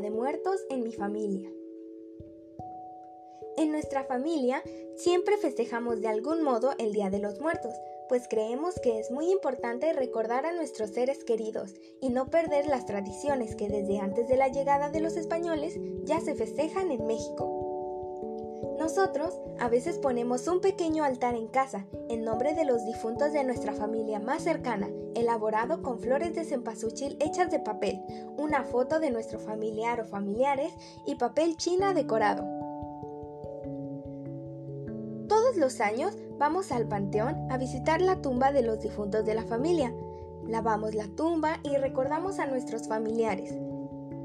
Muertos en mi familia. En nuestra familia siempre festejamos de algún modo el Día de los Muertos, pues creemos que es muy importante recordar a nuestros seres queridos y no perder las tradiciones que desde antes de la llegada de los españoles ya se festejan en México. Nosotros a veces ponemos un pequeño altar en casa en nombre de los difuntos de nuestra familia más cercana, elaborado con flores de cempasúchil hechas de papel, una foto de nuestro familiar o familiares y papel china decorado. Todos los años vamos al panteón a visitar la tumba de los difuntos de la familia. Lavamos la tumba y recordamos a nuestros familiares.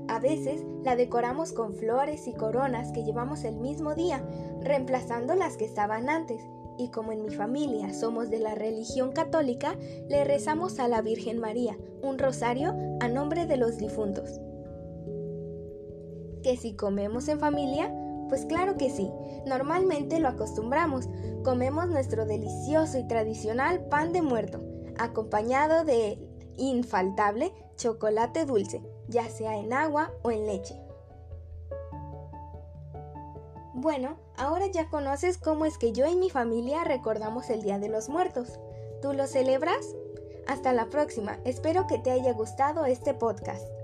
A veces la decoramos con flores y coronas que llevamos el mismo día, reemplazando las que estaban antes. Y como en mi familia somos de la religión católica, le rezamos a la Virgen María un rosario a nombre de los difuntos. ¿Que si comemos en familia? Pues claro que sí, normalmente lo acostumbramos. Comemos nuestro delicioso y tradicional pan de muerto, acompañado de infaltable chocolate dulce ya sea en agua o en leche. Bueno, ahora ya conoces cómo es que yo y mi familia recordamos el Día de los Muertos. ¿Tú lo celebras? Hasta la próxima, espero que te haya gustado este podcast.